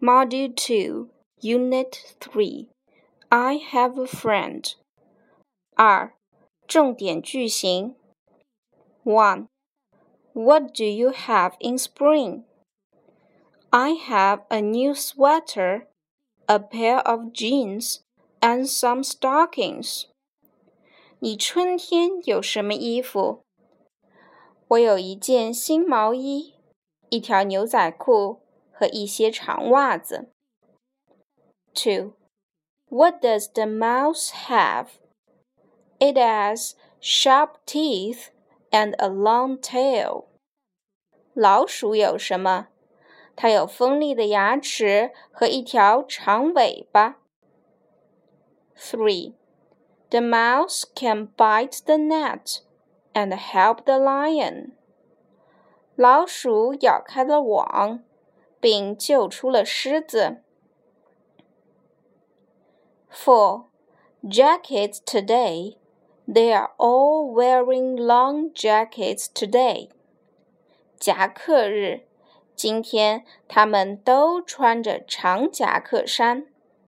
Module 2, Unit 3 I have a friend. 二、重点句型 1. What do you have in spring? I have a new sweater, a pair of jeans, and some stockings. 你春天有什么衣服？我有一件新毛衣，一条牛仔裤 和一些长袜子。Two. What does the mouse have? It has sharp teeth and a long tail. 老鼠有什么？它有锋利的牙齿和一条长尾巴。Three. The mouse can bite the net and help the lion. 老鼠咬开了网， 并救出了狮子。Four Jackets today. They are all wearing long jackets today. 夹克日，今天他们都穿着长夹克衫。